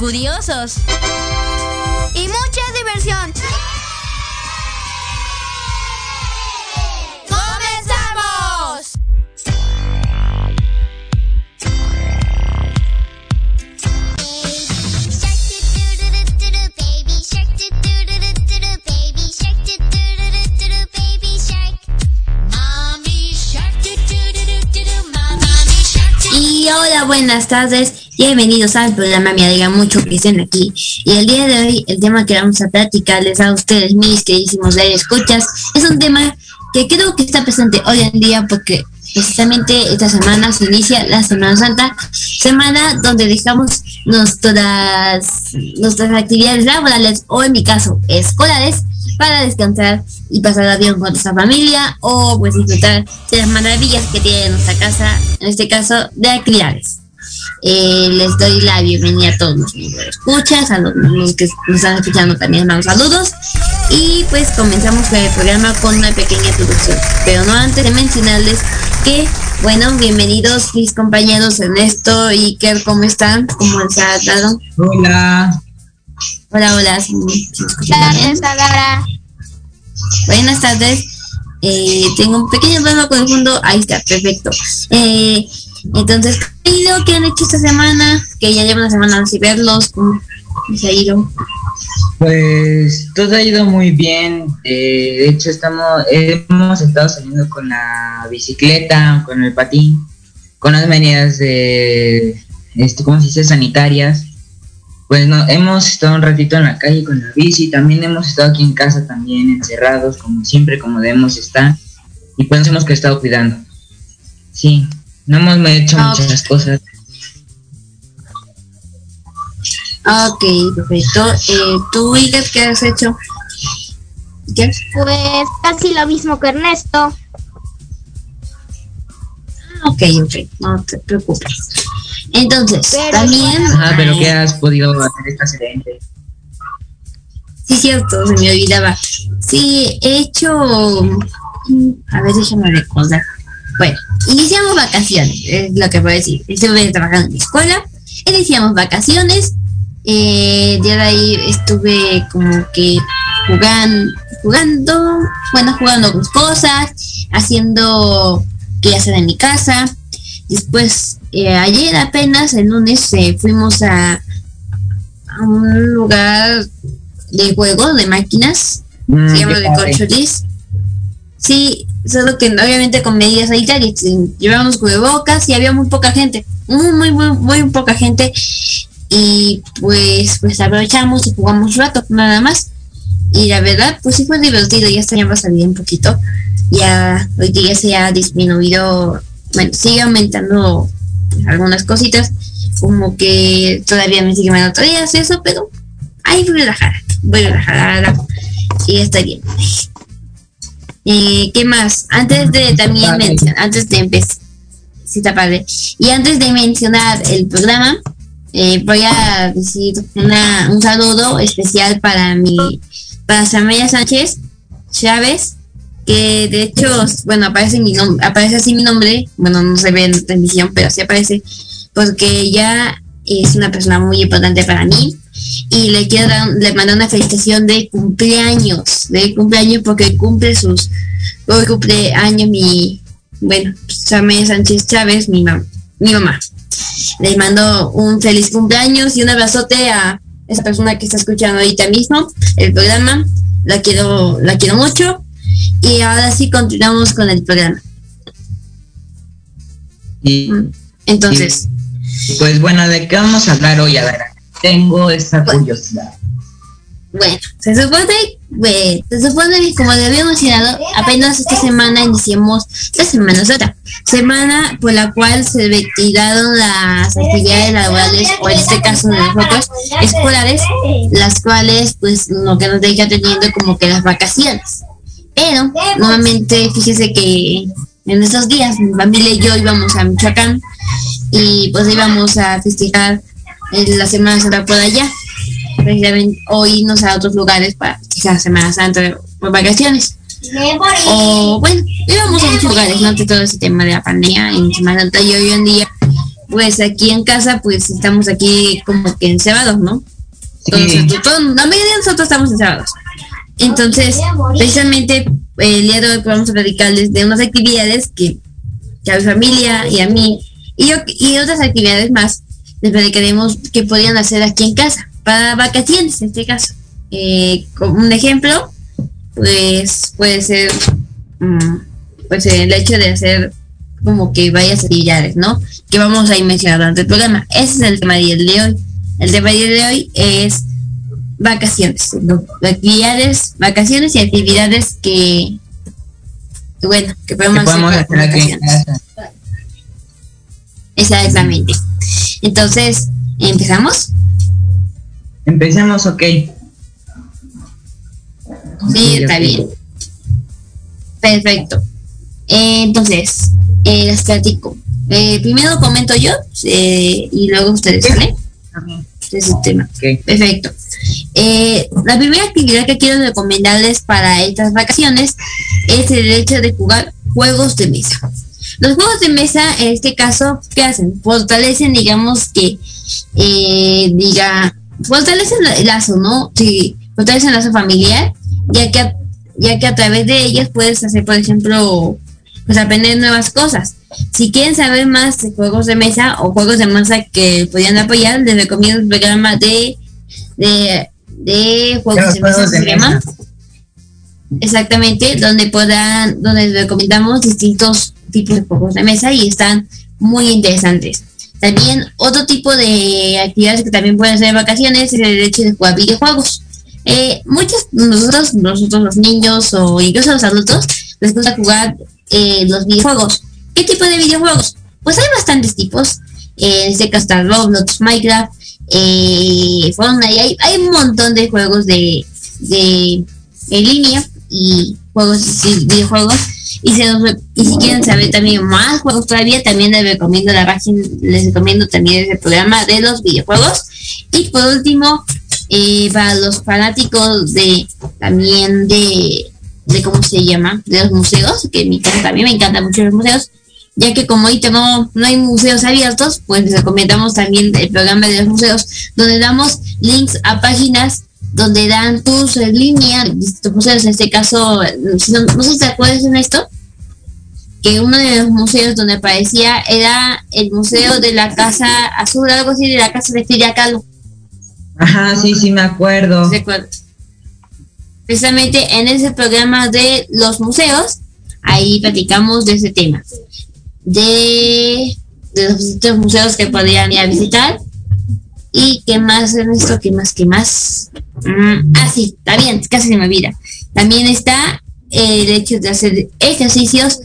curiosos. Y mucha diversión. ¡Comenzamos! Y hola, buenas tardes. Bienvenidos al programa. Me alegra mucho que estén aquí. Y el día de hoy, el tema que vamos a platicarles a ustedes, mis queridísimos de escuchas, es un tema que creo que está presente hoy en día porque precisamente esta semana se inicia la Semana Santa, semana donde dejamos nuestras, nuestras actividades laborales o en mi caso escolares para descansar y pasar bien con nuestra familia o pues disfrutar de las maravillas que tiene nuestra casa, en este caso de actividades. Eh, les doy la bienvenida a todos los que escuchas, a los, los que nos están escuchando también mando saludos y pues comenzamos con el programa con una pequeña introducción, pero no antes de mencionarles que bueno, bienvenidos mis compañeros Ernesto y Iker, ¿cómo están? ¿Cómo les ha dado? Hola. Hola, hola. ¿sí bien? Buenas tardes. Eh, tengo un pequeño problema con el fondo. Ahí está, perfecto. Eh, entonces, ¿qué que han hecho esta semana? Que ya llevan una semana sin verlos. ¿Cómo se ha ido? Pues todo ha ido muy bien. Eh, de hecho, estamos, hemos estado saliendo con la bicicleta, con el patín, con las medidas de, este, ¿cómo se dice? Sanitarias. Pues no, hemos estado un ratito en la calle con la bici, también hemos estado aquí en casa también encerrados, como siempre, como debemos estar. Y pues hemos que estado cuidando. Sí, no hemos hecho ah, muchas cosas. Ok, perfecto. Eh, ¿Tú, Iker, qué has hecho? ¿Qué? Pues casi lo mismo que Ernesto. Ah, ok, ok, no te preocupes. Entonces, también... Ah, pero ¿qué has podido hacer esta excelente? Sí, cierto, se me olvidaba. Sí, he hecho... A ver, déjame recordar. Bueno, iniciamos vacaciones, es lo que puedo decir. Estuve trabajando en mi escuela, iniciamos vacaciones eh, de ahí estuve como que jugando, jugando, bueno, jugando con cosas, haciendo que hacer en mi casa. Después, eh, ayer apenas, el lunes, eh, fuimos a, a, un lugar de juego de máquinas, mm, se llama de Corcholis. Sí, solo que obviamente con medidas sanitarias. Llevábamos cubrebocas y había muy poca gente, muy, muy, muy, muy poca gente. Y pues pues aprovechamos y jugamos un rato nada más. Y la verdad pues sí fue divertido ya a salir un poquito. Ya hoy día se ha disminuido bueno sigue aumentando algunas cositas como que todavía me sigue mandando días eso pero ahí voy a relajar voy a relajar y está bien eh, ¿qué más? antes de también mencionar antes de empezar sí está padre. Y antes de mencionar el programa eh, voy a decir una, un saludo especial para mi, para Samaya Sánchez Chávez, que de hecho, bueno, aparece mi nombre, aparece así mi nombre, bueno, no se ve en la transmisión, pero sí aparece, porque ella es una persona muy importante para mí y le quiero dar, le mando una felicitación de cumpleaños, de cumpleaños porque cumple sus, hoy cumpleaños mi, bueno, Samaya Sánchez Chávez, mi, mi mamá. Les mando un feliz cumpleaños y un abrazote a esa persona que está escuchando ahorita mismo el programa. La quiero, la quiero mucho. Y ahora sí continuamos con el programa. Y. Entonces. pues bueno, ¿de qué vamos a hablar hoy? A ver, tengo esa curiosidad. Bueno, se supone, bueno, se supone que como le habíamos mencionado, apenas esta semana iniciamos la Semana Santa, semana por la cual se retiraron las actividades laborales, o en este caso de nosotros, escolares, las cuales pues lo que nos deja teniendo como que las vacaciones. Pero, nuevamente, fíjese que en estos días mi familia y yo íbamos a Michoacán y pues íbamos a festejar la Semana Santa por allá precisamente o irnos a otros lugares para quizás Semana Santa por vacaciones. O bueno, íbamos a muchos lugares, no de todo ese tema de la pandemia en Semana Santa y hoy en día, pues aquí en casa, pues estamos aquí como que encerrados, ¿no? Entonces, la mayoría de nosotros estamos encerrados. Entonces, precisamente el día de hoy vamos a platicarles de unas actividades que, que a mi familia y a mí y, yo, y otras actividades más les platicaremos que podrían hacer aquí en casa para vacaciones en este caso. Eh, como un ejemplo, pues puede ser mm, pues el hecho de hacer como que varias actividades, ¿no? Que vamos a ir mencionando durante el programa. Ese es el tema de hoy. El tema de hoy es vacaciones, actividades, vacaciones y actividades que, bueno, que podemos, hacer, aquí Exactamente. Entonces, ¿empezamos? Empecemos, ok. Sí, está bien. Perfecto. Eh, entonces, eh, les platico. Eh, primero comento yo y luego ustedes, ¿vale? Ese tema. Perfecto. la primera actividad que quiero recomendarles para estas vacaciones es el hecho de jugar juegos de mesa. Los juegos de mesa, en este caso, ¿qué hacen? Fortalecen, digamos que, diga, fortalecen el lazo, ¿no? Sí, fortalecen el lazo familiar, ya que, ya que a través de ellas puedes hacer, por ejemplo, pues aprender nuevas cosas. Si quieren saber más de juegos de mesa o juegos de mesa que podrían apoyar, les recomiendo el programa de, de, de juegos de mesa, se llama. Exactamente, donde podrán, donde recomendamos distintos tipos de juegos de mesa y están muy interesantes. También otro tipo de actividades que también pueden en vacaciones es el hecho de jugar videojuegos. Eh, muchos nosotros, nosotros los niños o incluso los adultos les gusta jugar eh, los videojuegos. ¿Qué tipo de videojuegos? Pues hay bastantes tipos. Eh, caso está Roblox, Minecraft, eh, Fortnite. Hay, hay un montón de juegos de, de en línea y juegos videojuegos y, si quieren saber también más juegos todavía, también les recomiendo la página, les recomiendo también ese programa de los videojuegos. Y por último, eh, para los fanáticos de también de, de cómo se llama, de los museos, que en mi caso también me encantan mucho los museos, ya que como ahorita no, no hay museos abiertos, pues les recomendamos también el programa de los museos, donde damos links a páginas donde dan tours en línea, distintos museos, en este caso, no, sé si te acuerdas en esto, que uno de los museos donde aparecía era el Museo de la Casa Azul, algo así de la Casa de Frida Kahlo. Ajá, sí, sí, me acuerdo. Precisamente en ese programa de los museos, ahí platicamos de ese tema. De, de los distintos museos que podrían ir a visitar ¿Y qué más, Ernesto? ¿Qué más? ¿Qué más? Mm, ah, está bien, casi se me olvida. También está el hecho de hacer ejercicios.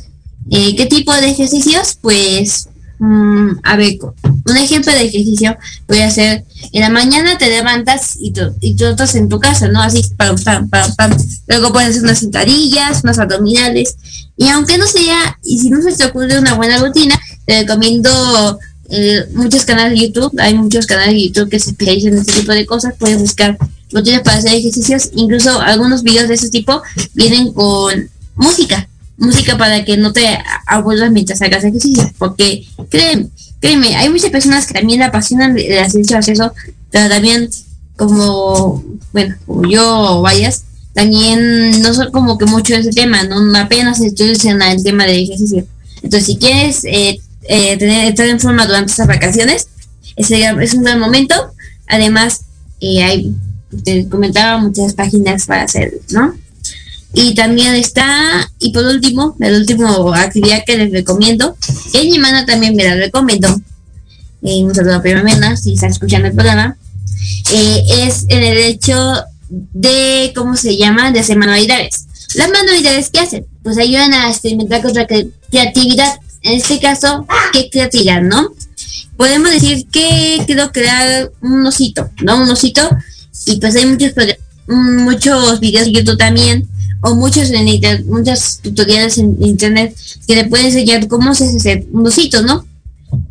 Eh, ¿Qué tipo de ejercicios? Pues, mm, a ver, un ejemplo de ejercicio a hacer. En la mañana te levantas y, y trotas en tu casa, ¿no? Así, pam, pam, pam, pam. Luego puedes hacer unas sentadillas, unas abdominales. Y aunque no sea, y si no se te ocurre una buena rutina, te recomiendo eh, muchos canales de YouTube, hay muchos canales de YouTube que se especializan en este tipo de cosas, puedes buscar tienes para hacer ejercicios, incluso algunos videos de ese tipo vienen con música, música para que no te aburras mientras hagas ejercicio, porque créeme, créeme, hay muchas personas que también apasionan de hacer eso, pero también como, bueno, como yo vayas, también no son como que mucho ese tema, no apenas estudian el tema de ejercicio. Entonces, si quieres eh, eh, tener, estar en forma durante estas vacaciones. es un buen momento. Además, eh, hay, te comentaba, muchas páginas para hacerlo, ¿no? Y también está, y por último, la última actividad que les recomiendo, que mi hermana también me la recomiendo, eh, un saludo a Prima si está escuchando el programa, es en el hecho de, ¿cómo se llama?, de hacer manualidades. Las manualidades que hacen, pues ayudan a experimentar con la creatividad en este caso, ¿qué creatividad, no? Podemos decir que quiero crear un osito, ¿no? Un osito, y pues hay muchos, muchos videos de YouTube también, o muchos en internet, muchos tutoriales en internet que le pueden enseñar cómo se hace un osito, ¿no?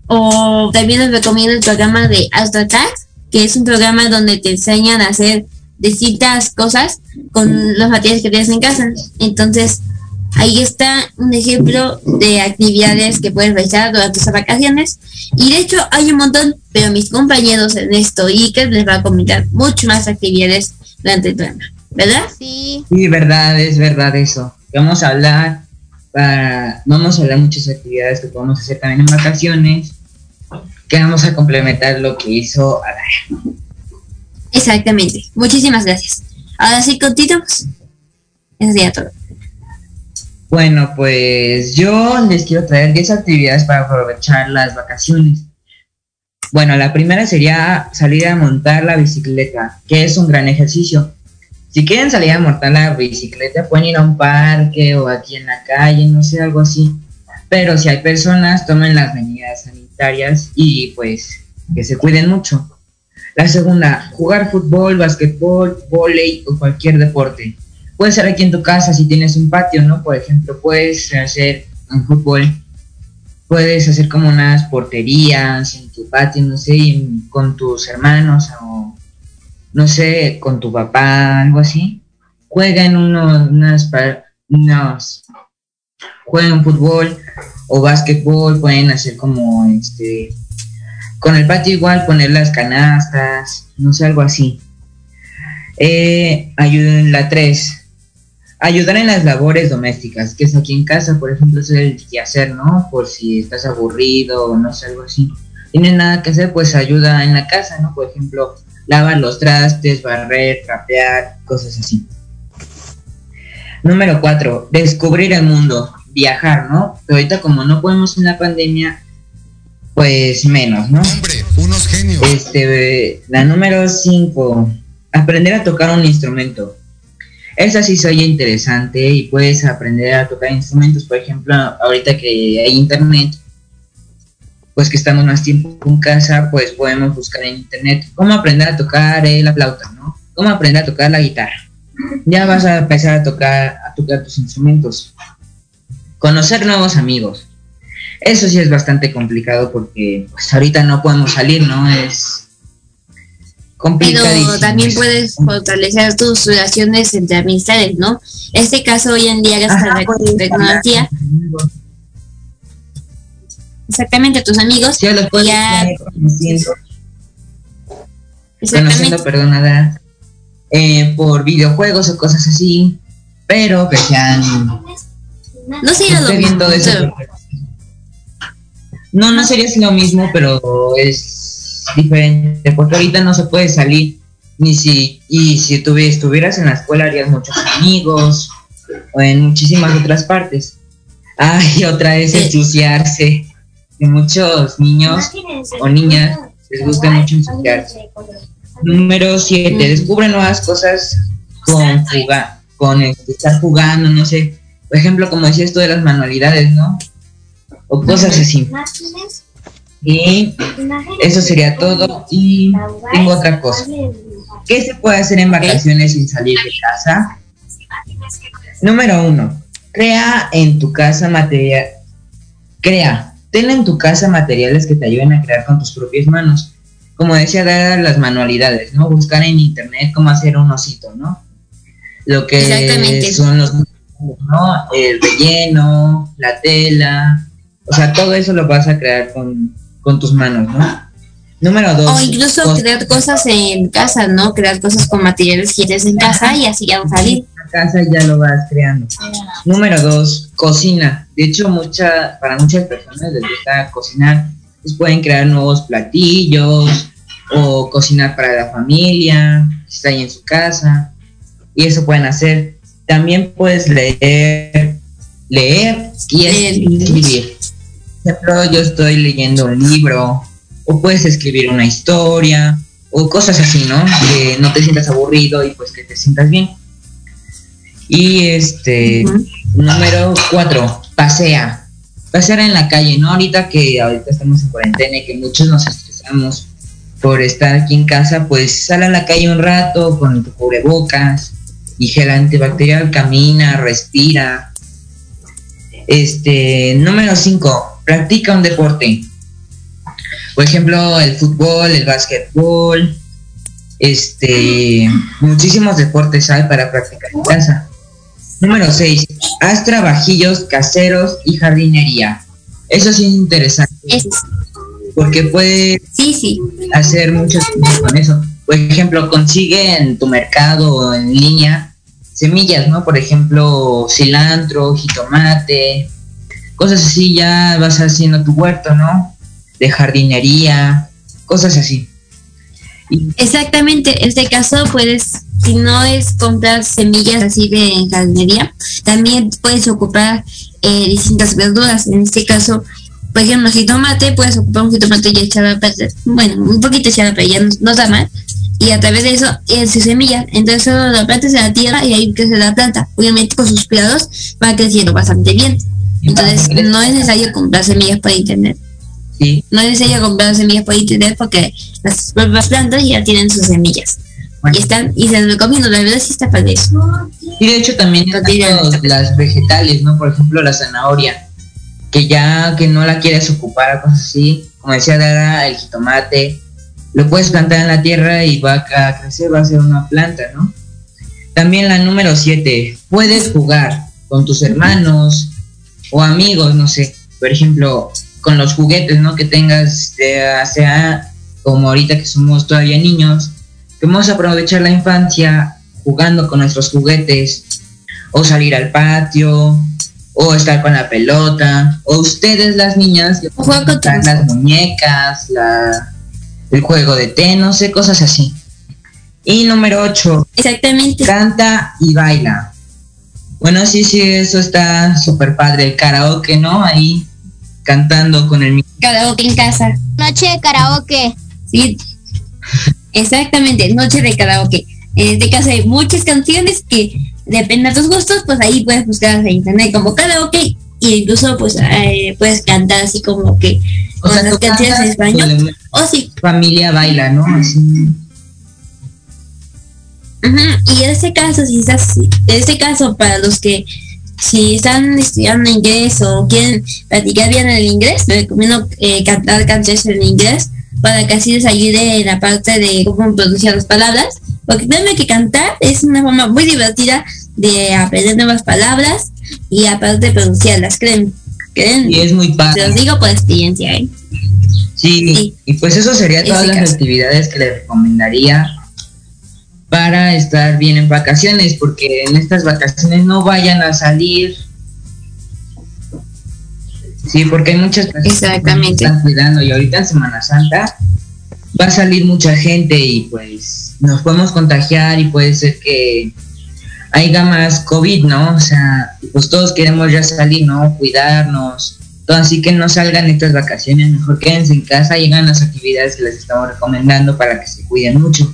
O también les recomiendo el programa de Astro que es un programa donde te enseñan a hacer distintas cosas con los materiales que tienes en casa. Entonces, Ahí está un ejemplo de actividades que puedes realizar durante tus vacaciones. Y de hecho hay un montón, pero mis compañeros en esto y que les va a comentar mucho más actividades durante el programa. ¿Verdad? Sí. Sí, verdad, es verdad eso. Vamos a hablar para, vamos a hablar muchas actividades que podemos hacer también en vacaciones, que vamos a complementar lo que hizo Adara. Exactamente. Muchísimas gracias. Ahora sí, continuamos. Eso sería todo. Bueno, pues yo les quiero traer 10 actividades para aprovechar las vacaciones. Bueno, la primera sería salir a montar la bicicleta, que es un gran ejercicio. Si quieren salir a montar la bicicleta, pueden ir a un parque o aquí en la calle, no sé, algo así. Pero si hay personas, tomen las medidas sanitarias y pues que se cuiden mucho. La segunda, jugar fútbol, básquetbol, volei o cualquier deporte puede ser aquí en tu casa si tienes un patio, ¿no? Por ejemplo, puedes hacer un fútbol, puedes hacer como unas porterías en tu patio, no sé, con tus hermanos o no sé, con tu papá, algo así. Jueguen unos, unas, unos, jueguen fútbol o básquetbol, pueden hacer como este, con el patio igual poner las canastas, no sé, algo así. Eh, ayuden la 3 ayudar en las labores domésticas, que es aquí en casa, por ejemplo, es el hacer, ¿no? Por si estás aburrido o no sé, algo así. Tienes nada que hacer, pues ayuda en la casa, ¿no? Por ejemplo, lavar los trastes, barrer, trapear, cosas así. Número cuatro, descubrir el mundo, viajar, ¿no? Pero ahorita como no podemos en la pandemia, pues menos, ¿no? Hombre, unos genios. Este, la número cinco, aprender a tocar un instrumento. Esa sí soy interesante y puedes aprender a tocar instrumentos, por ejemplo, ahorita que hay internet, pues que estamos más tiempo en casa, pues podemos buscar en internet cómo aprender a tocar la flauta, ¿no? Cómo aprender a tocar la guitarra. Ya vas a empezar a tocar, a tocar tus instrumentos. Conocer nuevos amigos. Eso sí es bastante complicado porque pues ahorita no podemos salir, ¿no? Es. Pero también puedes fortalecer tus relaciones entre amistades, ¿no? Este caso hoy en día gracias a la tecnología. Exactamente tus amigos. Ya los puedes ya conociendo, conociendo perdonada, eh, por videojuegos o cosas así, pero que sean no sería lo mismo todo eso. pero- No, no sería así lo mismo, pero es diferente, porque ahorita no se puede salir, ni si, y si tuvi- estuvieras en la escuela harías muchos amigos, o en muchísimas otras partes. Ay, otra Sí. ensuciarse, que muchos niños o niñas les gusta mucho ensuciarse. Número 7, Mm. descubre nuevas cosas con jugar, con este, estar jugando, no sé. Por ejemplo, como decías tú de las manualidades, ¿no? O cosas así. Y eso sería todo. Y tengo otra cosa. ¿Qué se puede hacer en vacaciones sin salir de casa? Número uno, crea en tu casa material. Crea, ten en tu casa materiales que te ayuden a crear con tus propias manos. Como decía, dar las manualidades, ¿no? Buscar en internet cómo hacer un osito, ¿no? Lo que son los, ¿no? El relleno, la tela, o sea, todo eso lo vas a crear con, con tus manos, ¿no? Número dos. o incluso cos- crear cosas en casa no crear cosas con materiales que tienes en casa y así ya no salir la casa ya lo vas creando. Número dos, cocina. De hecho, mucha, para muchas personas les gusta cocinar. Pues pueden crear nuevos platillos o cocinar para la familia, si está ahí en su casa. Y eso pueden hacer. También puedes leer, leer y escribir. Ejemplo, yo estoy leyendo un libro, o puedes escribir una historia, o cosas así, ¿no? Que no te sientas aburrido y pues que te sientas bien. Y este, número cuatro, pasea. Pasear en la calle, ¿no? Ahorita que ahorita estamos en cuarentena y que muchos nos estresamos por estar aquí en casa, pues sal a la calle un rato con tu cubrebocas y gel antibacterial, camina, respira. Este, número 5, practica un deporte. Por ejemplo, el fútbol, el básquetbol, este, muchísimos deportes hay para practicar en casa. Número 6, haz trabajillos caseros y jardinería. Eso sí es interesante, Es- porque puedes sí sí hacer muchas cosas con eso. Por ejemplo, consigue en tu mercado o en línea semillas, ¿no? Por ejemplo, cilantro, jitomate, cosas así, ya vas haciendo tu huerto, ¿no? De jardinería, cosas así. Exactamente, en este caso puedes, si no es comprar semillas así de jardinería, también puedes ocupar eh, distintas verduras. En este caso, por ejemplo, jitomate, puedes ocupar un jitomate ya echado a perder, bueno, un poquito echado a perder, ya no, no está mal. Y a través de eso es su semilla. Entonces solo la plantas en la tierra y ahí crece la planta. Obviamente con sus cuidados va creciendo bastante bien. Entonces no es necesario comprar semillas por internet. sí, No es necesario comprar semillas por internet porque las propias plantas ya tienen sus semillas. Bueno. Y están, y se los recomiendo, la verdad sí está padre eso. Y de hecho también los- las vegetales, ¿no? Por ejemplo, la zanahoria, que ya que no la quieres ocupar, cosas así, como decía Dara, el jitomate, lo puedes plantar en la tierra y va a crecer, va a ser una planta, ¿no? También la número 7, puedes jugar con tus hermanos o amigos, no sé, por ejemplo, con los juguetes, ¿no? Que tengas, de, sea como ahorita que somos todavía niños, que vamos a aprovechar la infancia jugando con nuestros juguetes, o salir al patio, o estar con la pelota, o ustedes las niñas que con juegan tus- las muñecas, la, el juego de té, no sé, cosas así. Y número 8. Exactamente. Canta y baila. Bueno, sí, sí, eso está súper padre. Karaoke, ¿no? Ahí cantando con el Karaoke en casa. Noche de karaoke. Sí. Exactamente, noche de karaoke. En este caso hay muchas canciones que dependen de tus gustos, pues ahí puedes buscar en internet como karaoke y incluso pues eh, puedes cantar así como que con las canciones en español. O sí. Familia baila, ¿no? Así. Y en este caso, si estás, en este caso, para los que si están estudiando inglés o quieren practicar bien el inglés, les recomiendo eh, cantar canciones en inglés para que así les ayude en la parte de cómo pronunciar las palabras. Porque créanme que cantar es una forma muy divertida de aprender nuevas palabras y aparte de pronunciarlas, creen. ¿Creen? Y es muy padre. Se los digo por experiencia, ¿eh? Sí, y pues eso sería todas las actividades que les recomendaría para estar bien en vacaciones, porque en estas vacaciones no vayan a salir. Sí, porque hay muchas personas que están cuidando y ahorita en Semana Santa va a salir mucha gente y pues nos podemos contagiar y puede ser que haya más COVID, ¿no? O sea, pues todos queremos ya salir, ¿no? Cuidarnos. Todo, así que no salgan estas vacaciones, mejor quédense en casa y hagan las actividades que les estamos recomendando para que se cuiden mucho.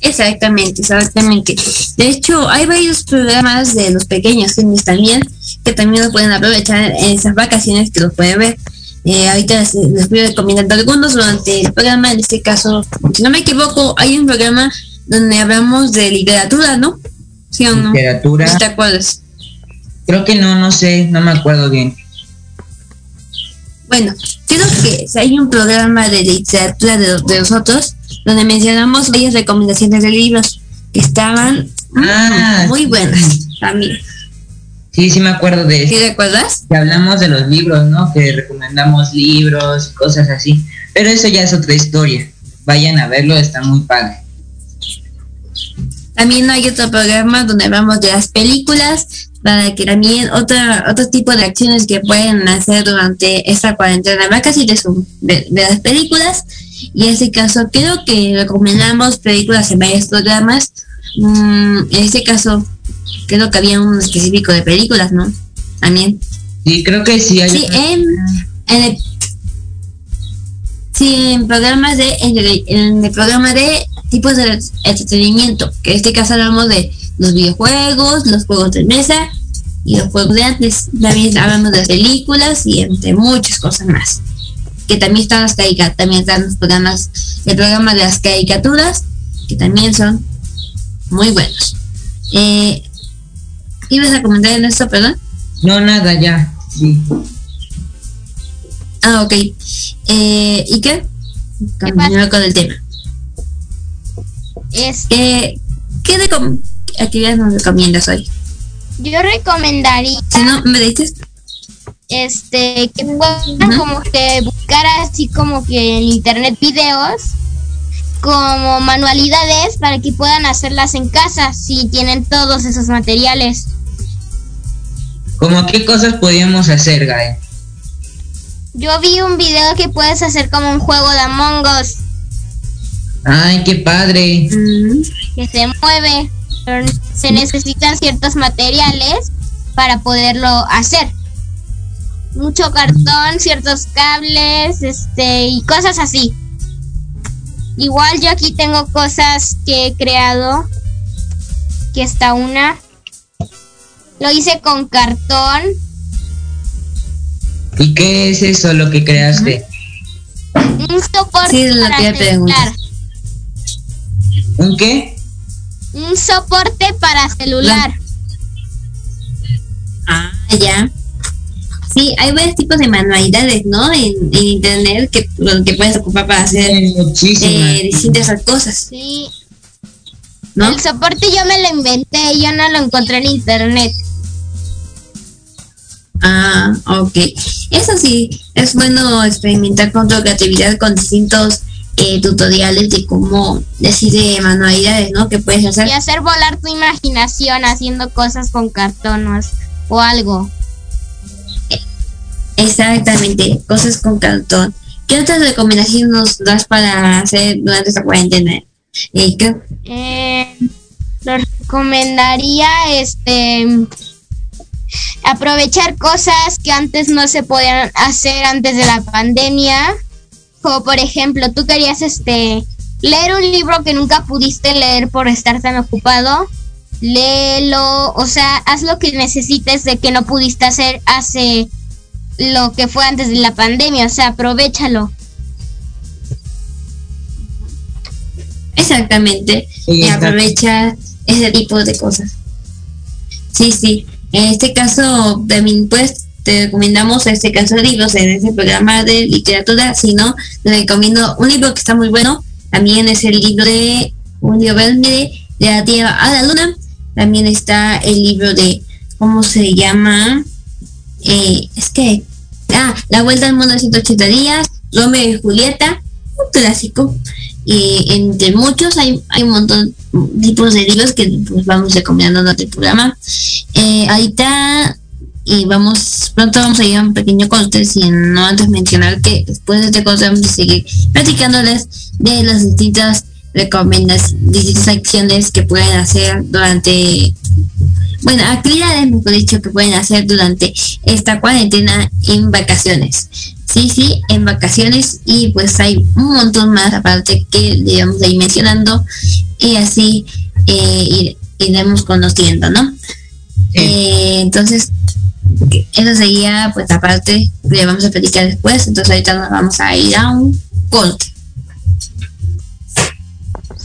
Exactamente, exactamente. De hecho, hay varios programas de los pequeños filmes también, que también lo pueden aprovechar en esas vacaciones que los pueden ver. Eh, ahorita les, les, voy recomendando algunos durante el programa, en este caso, si no me equivoco, hay un programa donde hablamos de literatura, ¿no? ¿Sí o no? Literatura. ¿Te acuerdas? Creo que no, no sé, no me acuerdo bien. Bueno, creo que hay un programa de literatura de, de nosotros donde mencionamos varias recomendaciones de libros que estaban ah, muy buenas también. Sí, sí me acuerdo de eso. ¿Sí recuerdas? Que hablamos de los libros, ¿no? Que recomendamos libros, cosas así. Pero eso ya es otra historia. Vayan a verlo, está muy padre. También hay otro programa donde hablamos de las películas, para que también otra, otro tipo de acciones que pueden hacer durante esta cuarentena va casi de, de, las películas y en ese caso creo que recomendamos películas en varios programas mm, en este caso creo que había un específico de películas no también sí creo que sí hay sí en, en el, sí en programas de en el, en el programa de tipos de entretenimiento que en este caso hablamos de los videojuegos, los juegos de mesa y los juegos de antes. También hablamos de películas y entre muchas cosas más. Que también están las caricaturas, también están los programas, el programa de las caricaturas, que también son muy buenos. Eh, ¿Ibas a comentar en esto, perdón? No, nada, ya. Sí. Ah, ok. Eh, ¿Y qué? Continúa con el tema. Es... Eh, ¿Qué de actividades nos recomiendas hoy? Yo recomendaría. Si no, me dices. Este, que puedan como que buscar así como que en internet videos como manualidades para que puedan hacerlas en casa si tienen todos esos materiales. ¿Cómo qué cosas podíamos hacer, Gael? Yo vi un video que puedes hacer como un juego de Among Us. Ay, qué padre. Que se mueve se necesitan ciertos materiales para poderlo hacer. Mucho cartón, ciertos cables, este y cosas así. Igual yo aquí tengo cosas que he creado. Que está una. Lo hice con cartón. ¿Y qué es eso lo que creaste? Un soporte para ¿Un qué? un soporte para celular. Ah, ya. Sí, hay varios tipos de manualidades, ¿no? En, internet que, que puedes ocupar para hacer eh, distintas cosas. Sí. El soporte yo me lo inventé, yo no lo encontré en internet. Ah, ok. Eso sí, es bueno experimentar con tu creatividad con distintos eh, tutoriales de cómo decide manualidades, ¿no? Que puedes hacer. Y hacer volar tu imaginación haciendo cosas con cartones o algo. Exactamente, cosas con cartón. ¿Qué otras recomendaciones nos das para hacer durante esta cuarentena? Eh, lo recomendaría este aprovechar cosas que antes no se podían hacer antes de la pandemia. Como por ejemplo, tú querías este leer un libro que nunca pudiste leer por estar tan ocupado. Léelo, o sea, haz lo que necesites de que no pudiste hacer hace lo que fue antes de la pandemia, o sea, aprovechalo. Exactamente, y aprovecha ese tipo de cosas. Sí, sí. En este caso, también pues te recomendamos este caso de libros en este programa de literatura, si no, te recomiendo un libro que está muy bueno, también es el libro de un libro de la Tierra a la Luna, también está el libro de, ¿cómo se llama? Eh, es que, ah, La Vuelta al Mundo de 180 días, Romeo y Julieta, un clásico, y entre muchos hay, hay un montón de tipos de libros que pues, vamos recomendando en otro programa. Eh, ahorita y vamos, pronto vamos a ir a un pequeño corte sin no antes mencionar que después de este corte vamos a seguir platicándoles de las distintas recomendaciones, distintas acciones que pueden hacer durante, bueno, actividades, mejor dicho, que pueden hacer durante esta cuarentena en vacaciones. Sí, sí, en vacaciones y pues hay un montón más aparte que debemos ir mencionando y así eh, iremos conociendo, ¿no? Eh, entonces, eso sería pues aparte, le vamos a platicar después, entonces ahorita nos vamos a ir a un corte.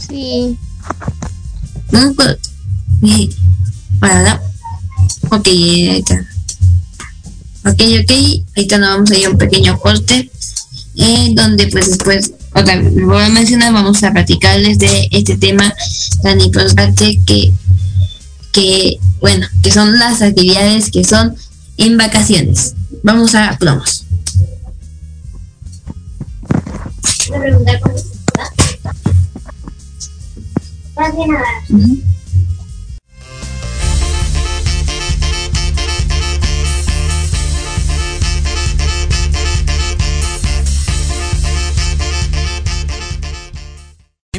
Sí. Un corte. Bueno, ok, ahí está. Ok, ok, ahorita nos vamos a ir a un pequeño corte, en donde pues después, otra vez, voy a mencionar, vamos a platicarles de este tema tan importante que, que, bueno, que son las actividades que son en vacaciones. Vamos a plomos. Baju.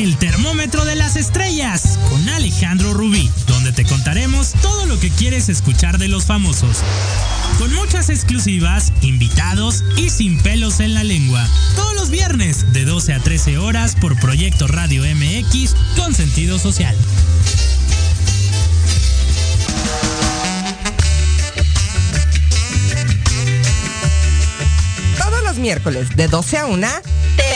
El termómetro de las estrellas con Alejandro Rubí, donde te contaremos todo lo que quieres escuchar de los famosos. Con muchas exclusivas, invitados y sin pelos en la lengua. Todos los viernes de 12 a 13 horas por Proyecto Radio MX con sentido social. Todos los miércoles de 12 a 1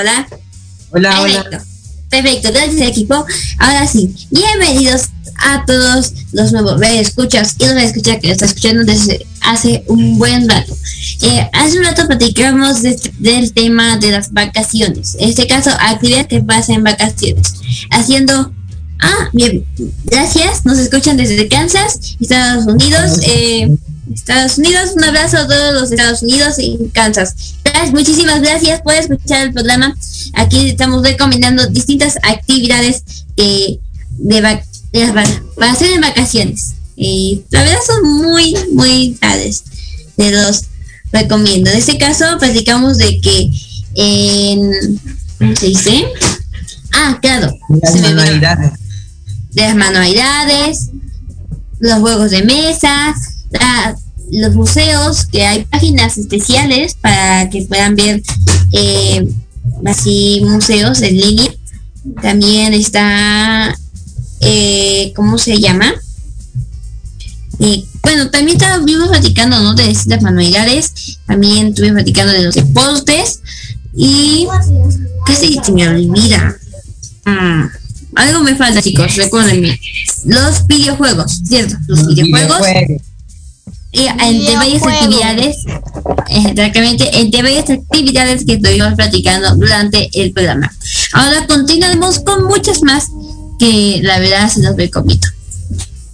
Hola. Hola, hola. Perfecto, gracias equipo. Ahora sí, bienvenidos a todos los nuevos escuchas y los escuchas que está escuchando desde hace un buen rato. Eh, hace un rato platicamos del tema de las vacaciones. En este caso, actividad que pasa en vacaciones. Haciendo Ah, bien, gracias. Nos escuchan desde Kansas, Estados Unidos. Eh, Estados Unidos, un abrazo a todos los Estados Unidos y Kansas. Muchísimas gracias por escuchar el programa. Aquí estamos recomendando distintas actividades de, de, para hacer en vacaciones. Y la verdad son muy, muy padres. De los recomiendo. En este caso, platicamos de que en. ¿Cómo se dice? Ah, claro. Las manualidades. De las manualidades, los juegos de mesa, los museos, que hay páginas especiales para que puedan ver eh, así museos en línea. También está, eh, ¿cómo se llama? Eh, bueno, también estuvimos platicando ¿no? de distintas manualidades, también estuvimos platicando de los deportes y casi se me olvida. Mm, algo me falta, chicos, recuérdenme. Los videojuegos, ¿cierto? Los, videojuegos entre varias actividades, exactamente, entre varias actividades que estuvimos platicando durante el programa. Ahora continuaremos con muchas más que la verdad se los recomiendo.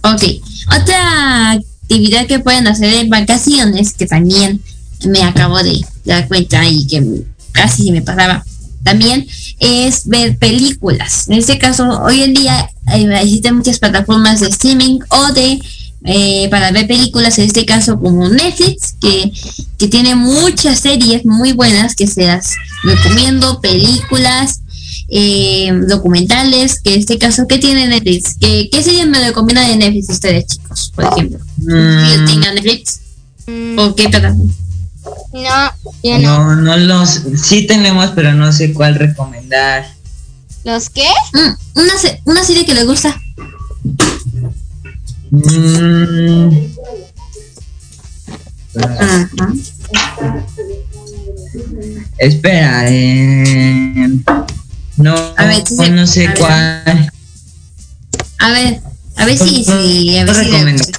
Ok, otra actividad que pueden hacer en vacaciones, que también me acabo de dar cuenta y que casi me pasaba también, es ver películas. En este caso, hoy en día eh, existen muchas plataformas de streaming o de eh, para ver películas, en este caso como Netflix, que, que tiene muchas series muy buenas que se las recomiendo, películas, eh, documentales, que en este caso, ¿qué tiene Netflix? ¿Qué, qué series me recomiendan de Netflix ustedes, chicos, por ejemplo? Mm. ¿Tengan Netflix? ¿O qué plataforma? No, yo no. No, no los... Sí tenemos, pero no sé cuál recomendar. ¿Los qué? Mm, una, una serie que le gusta. Mm. Espera, eh, no, a ver, no sé cuál. A ver, a ver si, si a ver si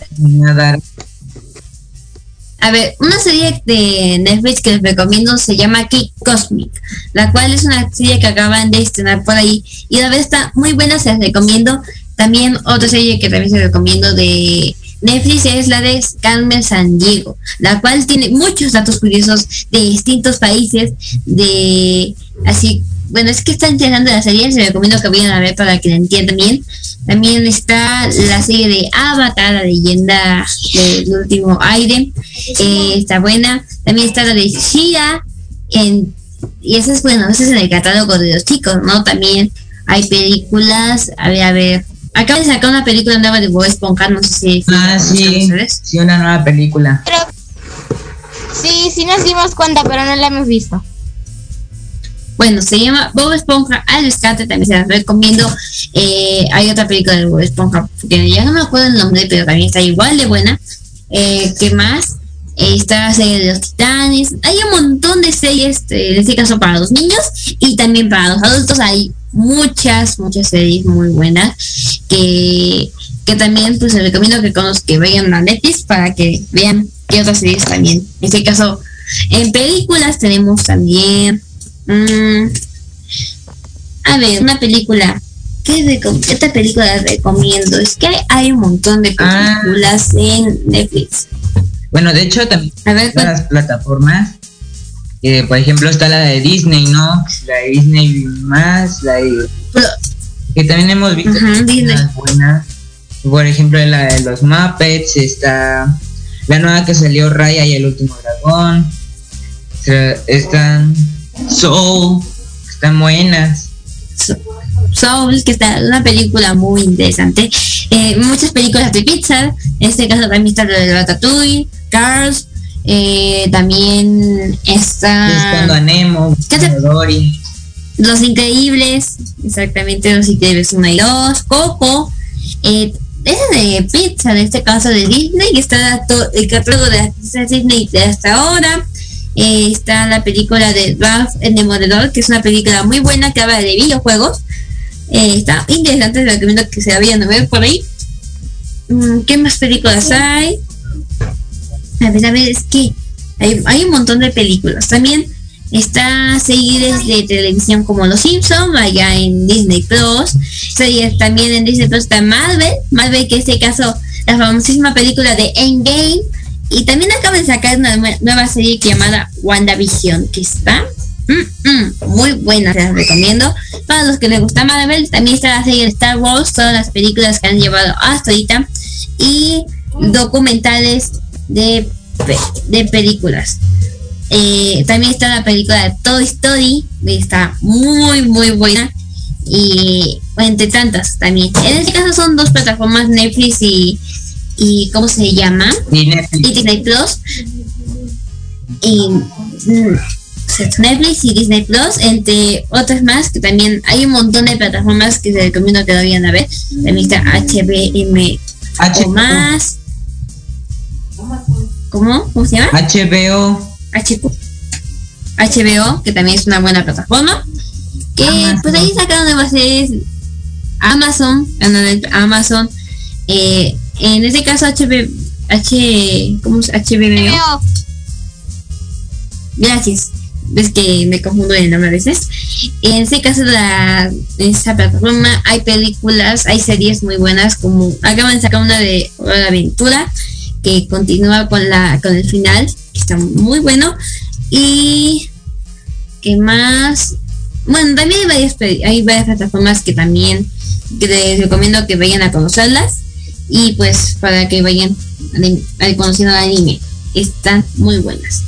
A ver, una serie de Netflix que les recomiendo se llama Kick Cosmic, la cual es una serie que acaban de estrenar por ahí y la verdad está muy buena, se las recomiendo. También otra serie que también se recomiendo de Netflix es la de Carmen San Diego, la cual tiene muchos datos curiosos de distintos países, de así, bueno, es que está interesante la serie, se recomiendo que vayan a ver para que la entiendan bien. También está la serie de Avatar, la leyenda del último aire, eh, está buena. También está la de Shira, en, y esa es bueno, ese es en el catálogo de los chicos, ¿no? También hay películas, a ver, a ver, Acaba de sacar una película nueva de Bob Esponja, no sé si... Ah, sí, sí, una nueva película. sí, sí nos dimos cuenta, pero no la hemos visto. Bueno, se llama Bob Esponja al rescate, también se la recomiendo. Eh, hay otra película de Bob Esponja, que ya no me acuerdo el nombre, pero también está igual de buena. Eh, ¿Qué más? Eh, está la serie de los titanes. Hay un montón de series, en este caso para los niños y también para los adultos. Hay muchas, muchas series muy buenas que, que también pues les recomiendo que, con que vayan a Netflix para que vean qué otras series también. En este caso, en películas tenemos también... Mm, a ver, una película. ¿Qué, esta película recomiendo? Es que hay, un montón de ah. películas en Netflix. Bueno, de hecho también a ver, las plataformas por ejemplo, está la de Disney, ¿no? La de Disney más, la de... Que también hemos visto buenas. Por ejemplo, la de los Muppets, está la nueva que salió Raya y el último dragón. Están Soul, están buenas. Soul, que está una película muy interesante. Eh, muchas películas de pizza, en este caso también está la de Ratatouille, Cars, eh, también está. a Nemo, Dory. Los Increíbles, exactamente, Los Increíbles 1 y 2, Coco. Eh, ese de pizza, en este caso de Disney, que está el catálogo de Disney de hasta ahora. eh, está la película de Ralph el Demoledor, que es una película muy buena que habla de videojuegos. Eh, está interesante, recomiendo que se vayan a ver por ahí. Mm, ¿Qué más películas hay? A ver, a ver, es que hay, hay un montón de películas. También está series de televisión como Los Simpsons, allá en Disney Plus. Series también en Disney Plus está Marvel, Marvel que en este caso la famosísima película de Endgame. Y también acaba de sacar una nueva serie llamada WandaVision, que está mm, mm, muy buena, se las recomiendo. Para los que les gusta Marvel, también está la serie de Star Wars, todas las películas que han llevado hasta ahorita. Y documentales de, de películas. Eh, también está la película de Toy Story, está muy, muy buena. Y entre tantas también. En este caso son dos plataformas, Netflix y, y ¿cómo se llama? Y Netflix. Disney Plus. Y mm, Netflix y Disney Plus, entre otras más, que también hay un montón de plataformas que se recomiendo que lo vayan a ver. También está HBM o más. ¿Cómo? ¿Cómo se llama? HBO. HBO, que también es una buena plataforma. Que pues ahí sacaron nuevas series. Amazon, Amazon. Eh, en este caso HBO, H, ¿cómo es? HBO. Gracias. Ves que me confundo el nombre a veces. En este caso de la, esa plataforma hay películas, hay series muy buenas como acaban de sacar una de Hora de Aventura que continúa con la con el final que está muy bueno. Y qué más bueno también hay varias plataformas que también que les recomiendo que vayan a conocerlas. Y pues para que vayan conociendo el anime están muy buenas.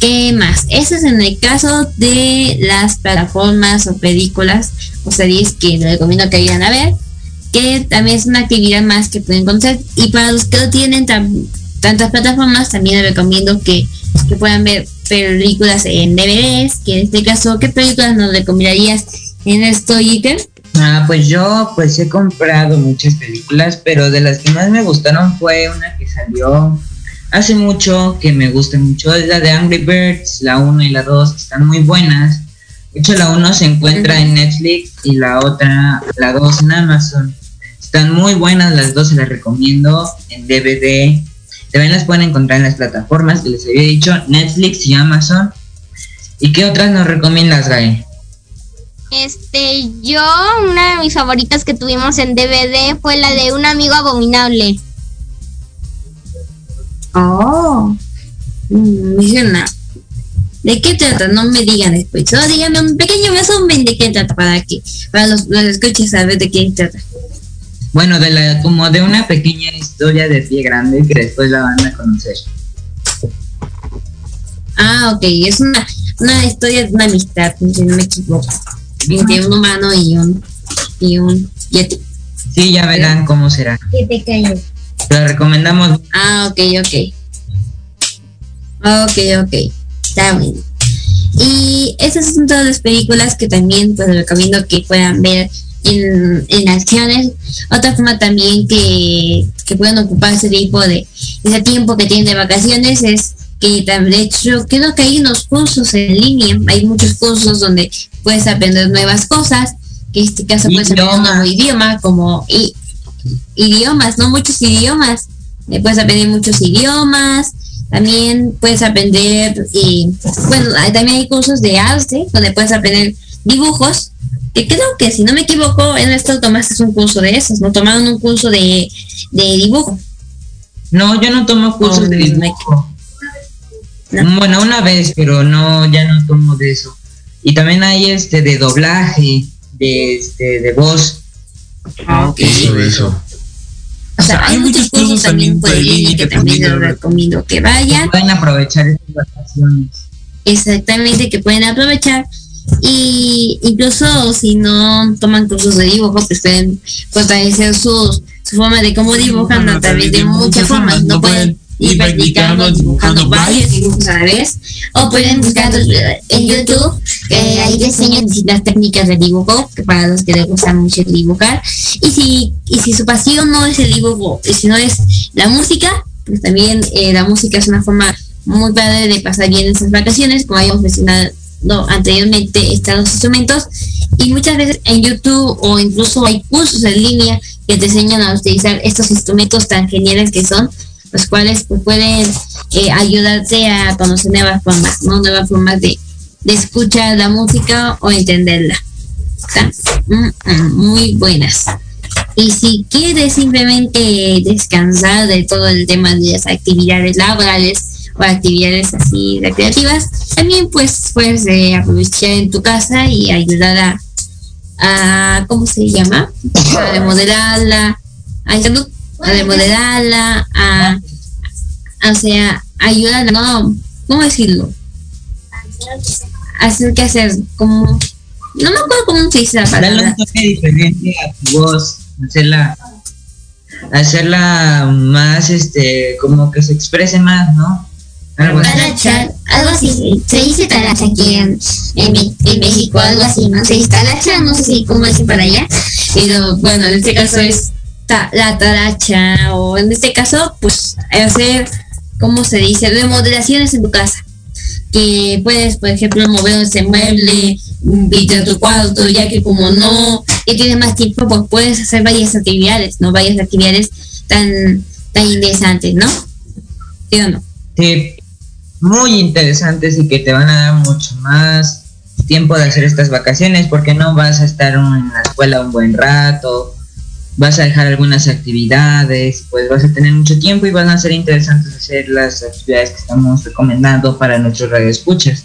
¿Qué más? Eso es en el caso de las plataformas o películas o series que les recomiendo que vayan a ver que también es una actividad más que pueden conocer. Y para los que no tienen tantas plataformas, también les recomiendo que, puedan ver películas en DVDs, que en este caso, ¿qué películas nos recomendarías en esto? Ah, pues yo pues he comprado muchas películas, pero de las que más me gustaron fue una que salió hace mucho, que me gusta mucho, es la de Angry Birds, la 1 y la 2, están muy buenas. De hecho, la 1 se encuentra en Netflix y la otra, la 2 en Amazon. Están muy buenas las dos, se las recomiendo en DVD. También las pueden encontrar en las plataformas que les había dicho, Netflix y Amazon. ¿Y qué otras nos recomiendas, Gaby? Este, yo, una de mis favoritas que tuvimos en DVD fue la de Un amigo abominable. Oh, mm, ¿De qué trata? No me digan después. Solo díganme un pequeño resumen de qué trata para que para los, los escuches saber de qué trata. Bueno, de la, como de una pequeña historia de pie grande que después la van a conocer. Ah, ok. Es una, una historia de una amistad, si no me equivoco. Entre un humano y un y un yeti. Sí, ya verán cómo será. Que te calles. Lo recomendamos. Ah, ok, ok. Ok, ok. Y esas son todas las películas que también pues recomiendo que puedan ver en, en acciones. Otra forma también que, que pueden ocupar ese tipo de ese tiempo que tienen de vacaciones es que de hecho creo que hay unos cursos en línea, hay muchos cursos donde puedes aprender nuevas cosas, que en este caso puedes aprender un nuevo idioma, como idiomas, no muchos idiomas, puedes aprender muchos idiomas, también puedes aprender, y bueno, también hay cursos de arte donde puedes aprender dibujos, que creo que si no me equivoco, en esto tomaste un curso de esos, ¿no? Tomaron un curso de, de dibujo. No, yo no tomo cursos de dibujo. Bueno, una vez, pero no, ya no tomo de eso. Y también hay este de doblaje, de este, de voz. Ah, ok. eso. O sea, hay, muchos cursos también por línea que también les recomiendo que vayan. pueden aprovechar estas vacaciones. Exactamente, que pueden aprovechar. Y incluso si no toman cursos de dibujo, pues pueden fortalecer su, su forma de cómo dibujan a través de muchas formas. No pueden ir practicando dibujando varios dibujos a la vez. O pueden buscar en YouTube, que ahí enseñan distintas técnicas de dibujo, para los que les gusta mucho dibujar. Y si, y si su pasión no es el dibujo, y si no es la música, pues también eh, la música es una forma muy padre de pasar bien esas vacaciones, como habíamos mencionado anteriormente, están los instrumentos. Y muchas veces en YouTube o incluso hay cursos en línea que te enseñan a utilizar estos instrumentos tan geniales que son, los cuales pueden eh, ayudarte a conocer nuevas formas, ¿no? nuevas formas de, de escuchar la música o entenderla. Están mm, mm, muy buenas. Y si quieres simplemente descansar de todo el tema de las actividades laborales o actividades así recreativas, también pues puedes eh, aprovechar en tu casa y ayudar a, a ¿cómo se llama? A remodelarla, a, a remodelarla, a, o sea, ayudarla, ¿no? ¿Cómo decirlo? Hacer que hacer, como, no me acuerdo cómo se dice la palabra. Dale un toque diferente a tu voz hacerla hacerla más este como que se exprese más no algo así. algo así se dice talacha aquí en, en, México algo así no se dice talacha no sé si cómo dicen para allá pero bueno en este caso es la talacha o en este caso pues hacer cómo se dice remodelaciones en tu casa que puedes por ejemplo mover ese mueble a tu cuarto ya que como no y tienes más tiempo, pues puedes hacer varias actividades, ¿no? Varias actividades tan, tan interesantes, ¿no? ¿Sí o no? Sí, muy interesantes y que te van a dar mucho más tiempo de hacer estas vacaciones porque no vas a estar en la escuela un buen rato, vas a dejar algunas actividades, pues vas a tener mucho tiempo y van a ser interesantes hacer las actividades que estamos recomendando para nuestros radioescuchas.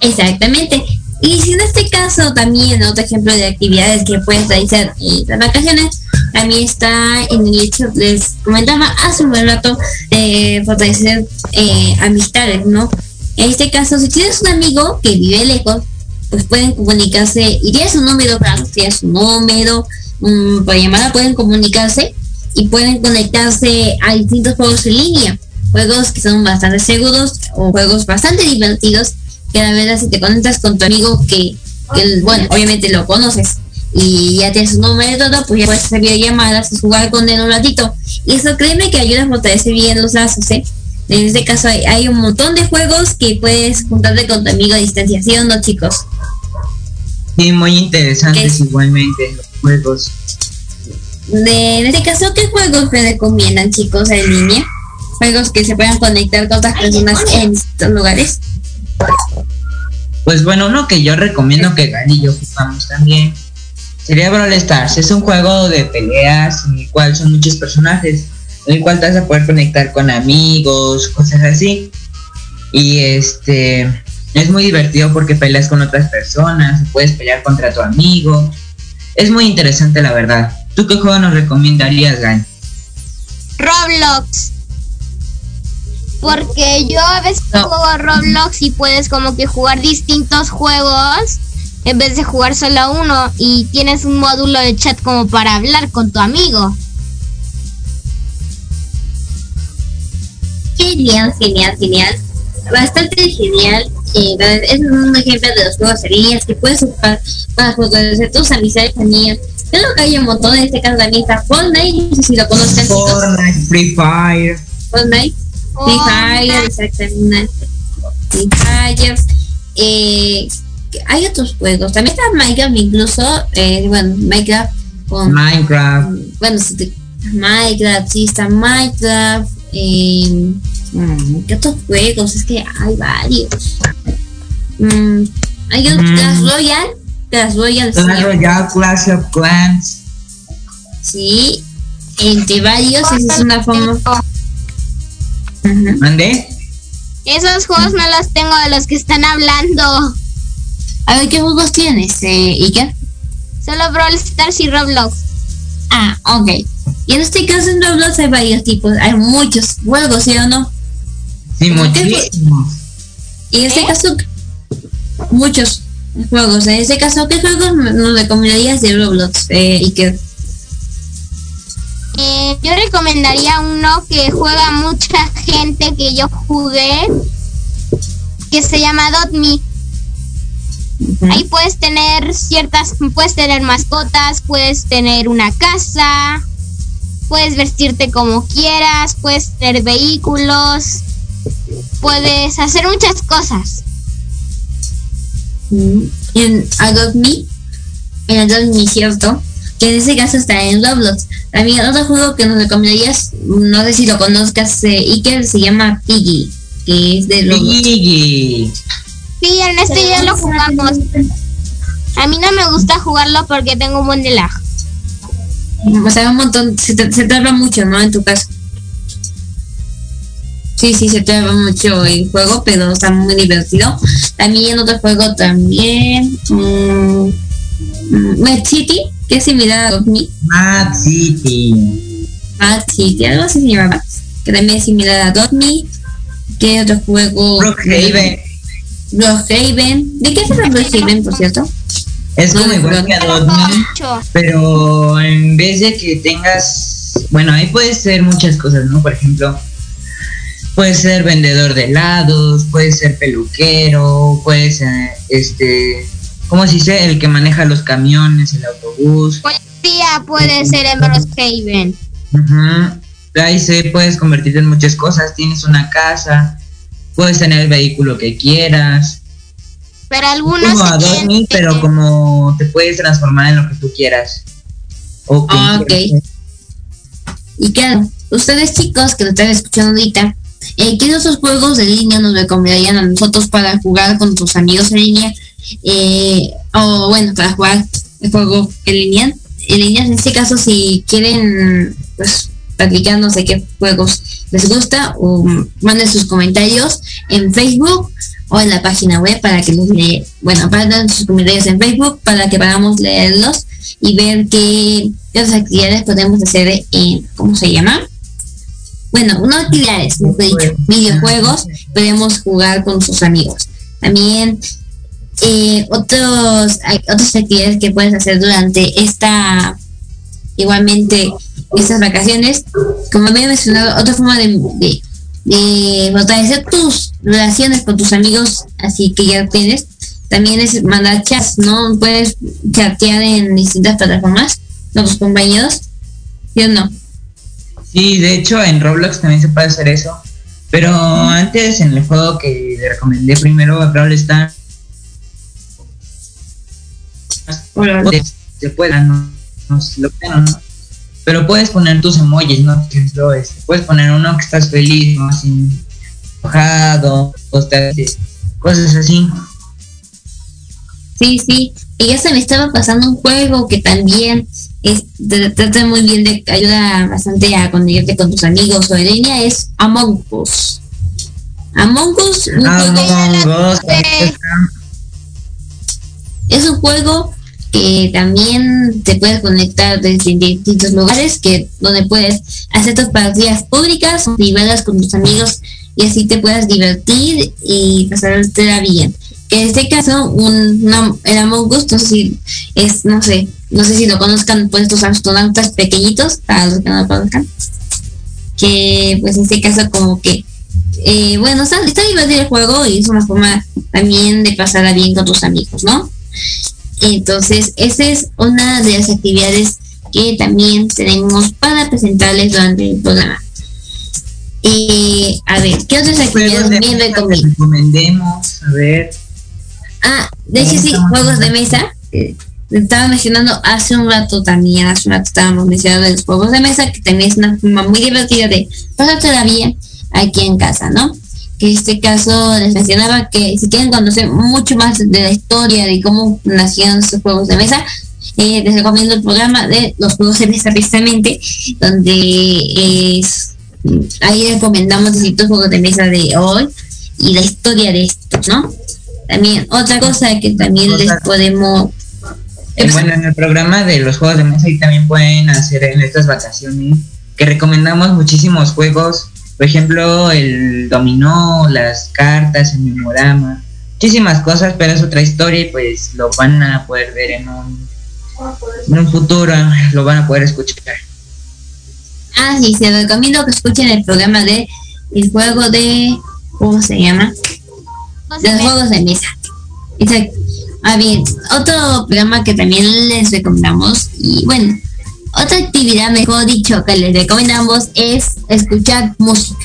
Exactamente. Y si en este caso también otro ejemplo de actividades que puedes realizar en las vacaciones, también está en el hecho, les comentaba hace un buen rato, de fortalecer eh, amistades, ¿no? En este caso, si tienes un amigo que vive lejos, pues pueden comunicarse, y tienes un número, claro, tienes un número, por llamada pueden comunicarse y pueden conectarse a distintos juegos en línea, juegos que son bastante seguros o juegos bastante divertidos que la verdad si te conectas con tu amigo que, bueno, obviamente lo conoces y ya tienes su número y todo, pues ya puedes hacer videollamadas y jugar con él un ratito. Y eso créeme que ayuda a fortalecer bien los lazos, ¿eh? En este caso hay, un montón de juegos que puedes juntarte con tu amigo a distancia, ¿sí o no, chicos? Sí, muy interesantes igualmente los juegos. De, en este caso, ¿qué juegos me recomiendan, chicos, en línea? Juegos que se puedan conectar con otras personas en estos lugares. Pues bueno, uno que yo recomiendo que Gani y yo jugamos también sería Brawl Stars. Es un juego de peleas en el cual son muchos personajes, en el cual te vas a poder conectar con amigos, cosas así. Y este es muy divertido porque peleas con otras personas, puedes pelear contra tu amigo. Es muy interesante la verdad. ¿Tú qué juego nos recomendarías, Gani? Roblox. Porque yo a veces juego Roblox y puedes como que jugar distintos juegos en vez de jugar solo uno y tienes un módulo de chat como para hablar con tu amigo. Genial, genial, genial. Bastante genial. Eh, es un ejemplo de los juegos en línea que puedes usar para fortalecer tus amistades también. Creo que hay un montón, en este caso también está Fortnite, no sé si lo conocen. Fortnite, Free Fire. Fortnite. Free Fire, exactamente. Free Fire. Eh, hay otros juegos. También está Minecraft, incluso. Eh, bueno, Minecraft con. Minecraft. Bueno, Minecraft, sí, está Minecraft. Eh, mm, ¿Qué otros juegos? Es que hay varios. Mm, hay. Mm. Clash Royale. Clash Royale. Clash Royale, Clash of Clans. Sí, entre varios. Esa es una forma. ¿Mande? Esos juegos no los tengo de los que están hablando. A ver, ¿qué juegos tienes, eh, Iker? Solo Brawl Stars y Roblox. Ah, ok. Y en este caso en Roblox hay varios tipos, hay muchos juegos, ¿sí o no? Sí, muchísimos. Y en este ¿Eh? caso, muchos juegos. En este caso, ¿qué juegos nos recomendarías de Roblox, eh, Iker? Eh, yo recomendaría uno que juega mucha gente que yo jugué, que se llama Dotme. Ahí puedes tener ciertas, puedes tener mascotas, puedes tener una casa, puedes vestirte como quieras, puedes tener vehículos. puedes hacer muchas cosas. Mm, En Adopt Me, en Adopt Me, ¿cierto? Que en ese caso está en Roblox. También otro juego que nos recomendarías, no sé si lo conozcas, eh, Iker, se llama Piggy, que es de Roblox. Piggy. Sí, Ernesto y yo lo jugamos. A mí no me gusta jugarlo porque tengo un buen de lag. O sea, un montón, se, te- se tarda mucho, ¿no? En tu caso. Sí, sí, se tarda mucho el juego, pero está muy divertido. También otro juego también, mm, mm, Mad City, que es similar a Adopt Me. Mad City. Mad City, algo así se llama, que también es similar a Adopt Me. ¿Qué otro juego? Brookhaven. Brookhaven. ¿De qué se trata Brookhaven, por cierto? Es como igual que Adopt Me, pero en vez de que tengas, bueno, ahí puedes ser muchas cosas, ¿no? Por ejemplo, puedes ser vendedor de helados, puedes ser peluquero, puedes ser, este, ¿cómo se dice? El que maneja los camiones, el autobús. Policía puede ser en Brookhaven. Ujú. Ahí se puedes convertirte en muchas cosas. Tienes una casa, puedes tener el vehículo que quieras. Pero algunos Como Me, pero como te puedes transformar en lo que tú quieras. O quien Ah, quieras ok. Y claro, ustedes chicos que lo están escuchando ahorita, eh, ¿qué otros juegos de línea nos recomendarían a nosotros para jugar con tus amigos en línea? Eh, o bueno, para jugar el juego en línea. En línea, en este caso, si quieren, pues, practicar no sé qué juegos les gusta, o manden sus comentarios en Facebook o en la página web para que los le bueno, manden sus comentarios en Facebook para que podamos leerlos y ver qué, qué otras actividades podemos hacer en, ¿cómo se llama? Bueno, no actividades, mejor dicho, videojuegos, podemos jugar con sus amigos. También eh, otros, hay otras actividades que puedes hacer durante esta, igualmente, estas vacaciones, como había mencionado, otra forma de, de, de fortalecer tus relaciones con tus amigos, así que ya tienes, también es mandar chats, ¿no? Puedes chatear en distintas plataformas con tus compañeros, ¿sí o no? Sí, de hecho en Roblox también se puede hacer eso. Pero antes en el juego que le recomendé primero a Brawl Stars se puede, no, no sé lo no, no. Pero puedes poner tus emojis, ¿no? Por ejemplo, este, puedes poner uno que estás feliz, ¿no? Así, enojado, cosas así. Sí, sí. Y ya se me estaba pasando un juego que también es, te- trata muy bien de ayuda bastante a conectarte con tus amigos. O en línea es Among Us. Among Us, Among es un juego que también te puedes conectar desde distintos lugares que donde puedes hacer tus partidas públicas privadas con tus amigos y así te puedas divertir y pasártela bien en este caso un una- el Among Us no sé si es no sé no sé si lo conozcan pues estos astronautas pequeñitos para los que no lo conozcan que pues en este caso como que eh, bueno está, está divertido el juego y es una forma también de pasarla bien con tus amigos no entonces, esa es una de las actividades que también tenemos para presentarles durante el programa. Eh, a ver, ¿qué otras actividades también que recomendemos, a ver. Ah, de hecho sí, juegos de mesa. estaba mencionando hace un rato también, hace un rato estábamos mencionando los juegos de mesa, que también es una forma muy divertida de pasártela bien aquí en casa, ¿no? Que en este caso les mencionaba que si quieren conocer mucho más de la historia de cómo nacieron estos juegos de mesa, eh, les recomiendo el programa de los juegos de mesa precisamente, donde es, ahí recomendamos distintos juegos de mesa de hoy y la historia de estos, ¿no? También otra cosa que también les podemos Eh, bueno, en el programa de los juegos de mesa ahí también pueden hacer en estas vacaciones que recomendamos muchísimos juegos, por ejemplo, el dominó, las cartas, el memorama, muchísimas cosas, pero es otra historia y pues lo van a poder ver en un, en un futuro, lo van a poder escuchar. Ah, sí, se recomiendo que escuchen el programa de el juego de ¿cómo se llama? De los juegos de mesa. Exacto. Ah, bien, otro programa que también les recomendamos y bueno, otra actividad, mejor dicho, que les recomendamos es escuchar música.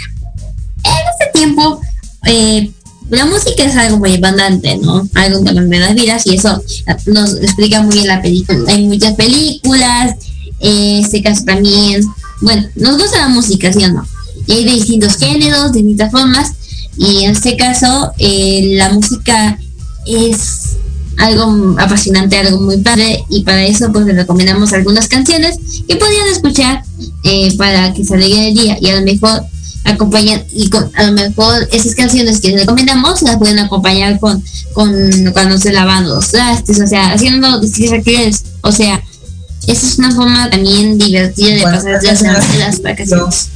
En este tiempo, eh, la música es algo muy abundante, ¿no? Algo que cambia las vidas y eso nos explica muy bien la película. Hay muchas películas, en este caso también, bueno, nos gusta la música, ¿sí o no? Y hay de distintos géneros, de distintas formas, y en este caso eh, la música es algo apasionante, algo muy padre, y para eso pues les recomendamos algunas canciones que podrían escuchar eh, para que se alegre el día y a lo mejor acompañar y con, a lo mejor esas canciones que les recomendamos las pueden acompañar con, con cuando se lavan los trastes, o sea, haciendo distintas actividades, o sea, esa es una forma también divertida de pasar las, las vacaciones.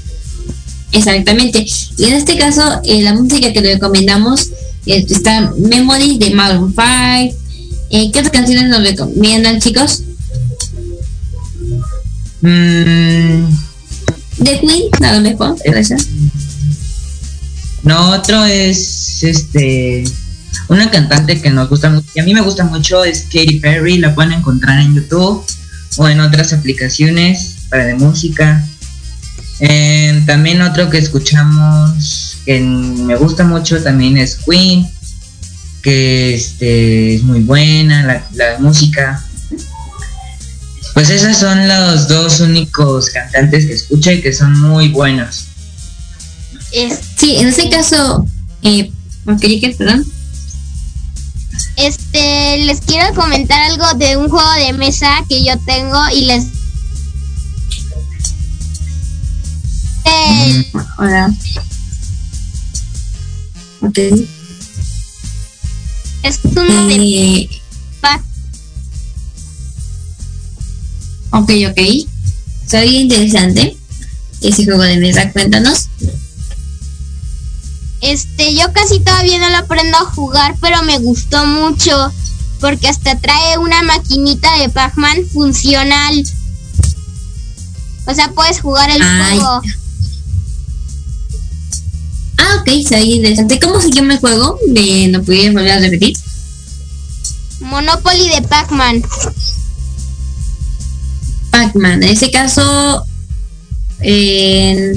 Exactamente. Y en este caso, eh, la música que le recomendamos eh, está Memory de Maroon 5. Eh, ¿Qué otras canciones nos recomiendan, chicos? Mm. The Queen, a lo mejor, gracias. No, otro es este una cantante que nos gusta mucho, y a mí me gusta mucho, es Katy Perry, la pueden encontrar en YouTube o en otras aplicaciones para de música. Eh, también otro que escuchamos que me gusta mucho también es Queen, que este, es muy buena la, la música. Pues esos son los dos únicos cantantes que escucho y que son muy buenos. Sí, en ese caso, eh, ¿qué perdón? Este, les quiero comentar algo de un juego de mesa que yo tengo y les... Eh, Hola. Ok. Es uno de... Ok, ok. Soy interesante. Ese juego de mesa, cuéntanos. Este, yo casi todavía no lo aprendo a jugar, pero me gustó mucho. Porque hasta trae una maquinita de Pac-Man funcional. O sea, puedes jugar el juego. Ah, ok, soy interesante. ¿Cómo se llama el juego? ¿Me ¿No pudieras volver a repetir? Monopoly de Pac-Man. Pac-Man. En ese caso, eh,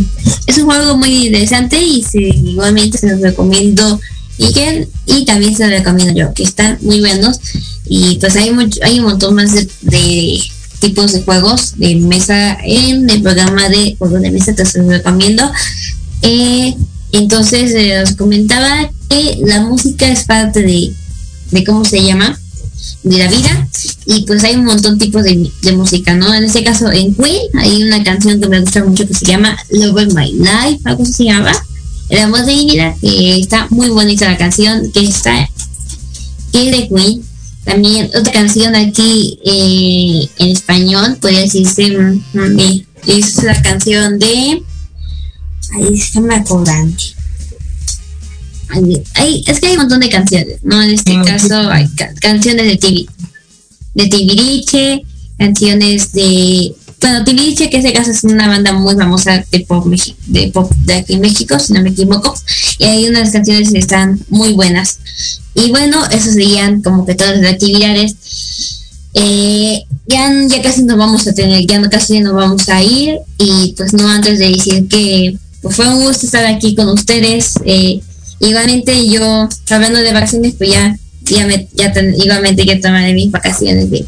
es un juego muy interesante y igualmente se los recomiendo Miguel y también se los recomiendo yo, que están muy buenos. Y pues hay mucho, hay un montón más de, tipos de juegos de mesa en el programa de juegos de mesa, te los recomiendo. Eh, entonces eh, os comentaba que la música es parte de, de cómo se llama de la vida y pues hay un montón de tipos de, música, ¿no? En este caso en Queen hay una canción que me gusta mucho que se llama Love of My Life, algo se llama, El amor de vida, que está muy bonita la canción, que está, que es de Queen. También otra canción aquí eh, en español, podría decirse, mm, mm, es la canción de, ahí está me acordando es que hay un montón de canciones, ¿no? En este caso hay canciones de TV, de Tibiriche, canciones de, bueno, Tibiriche que en este caso es una banda muy famosa de pop, de pop de aquí en México, si no me equivoco, y hay unas canciones que están muy buenas. Y bueno, esos serían como que todas las actividades. Eh, ya, ya casi nos vamos a tener, ya casi nos vamos a ir y pues no antes de decir que pues, fue un gusto estar aquí con ustedes. Eh, igualmente yo, hablando de vacaciones, pues ya, ya, me, ya igualmente ya tomaré mis vacaciones de,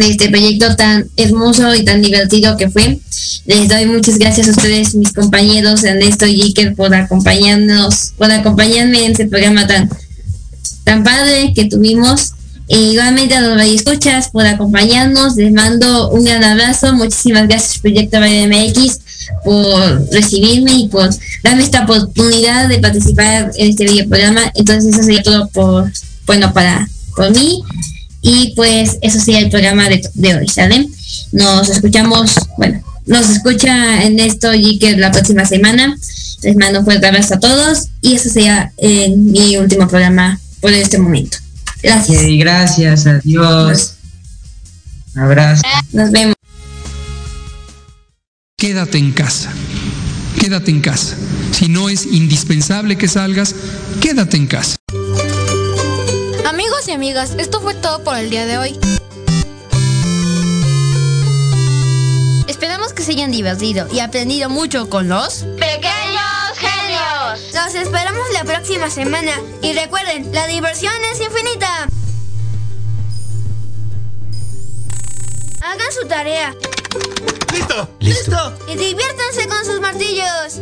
este proyecto tan hermoso y tan divertido que fue. Les doy muchas gracias a ustedes, mis compañeros Ernesto y Iker, por acompañarnos, por acompañarme en este programa tan, tan padre que tuvimos. E igualmente a los escuchas por acompañarnos. Les mando un gran abrazo. Muchísimas gracias, Proyecto Radio MX por recibirme y por darme esta oportunidad de participar en este video programa. Entonces eso sería todo por, bueno, para por mí. Y pues eso sería el programa de, de hoy, ¿sale? Nos escuchamos, bueno, nos escucha en esto y que la próxima semana. Les mando un fuerte abrazo a todos y eso sería eh, mi último programa por este momento. Gracias. gracias, adiós. Abrazo. Nos vemos. Quédate en casa. Quédate en casa. Si no es indispensable que salgas, quédate en casa. Amigos y amigas, esto fue todo por el día de hoy. Esperamos que se hayan divertido y aprendido mucho con los pequeños genios. Los esperamos la próxima semana y recuerden, la diversión es infinita. Hagan su tarea. ¡Listo! ¡Listo! Y diviértanse con sus martillos.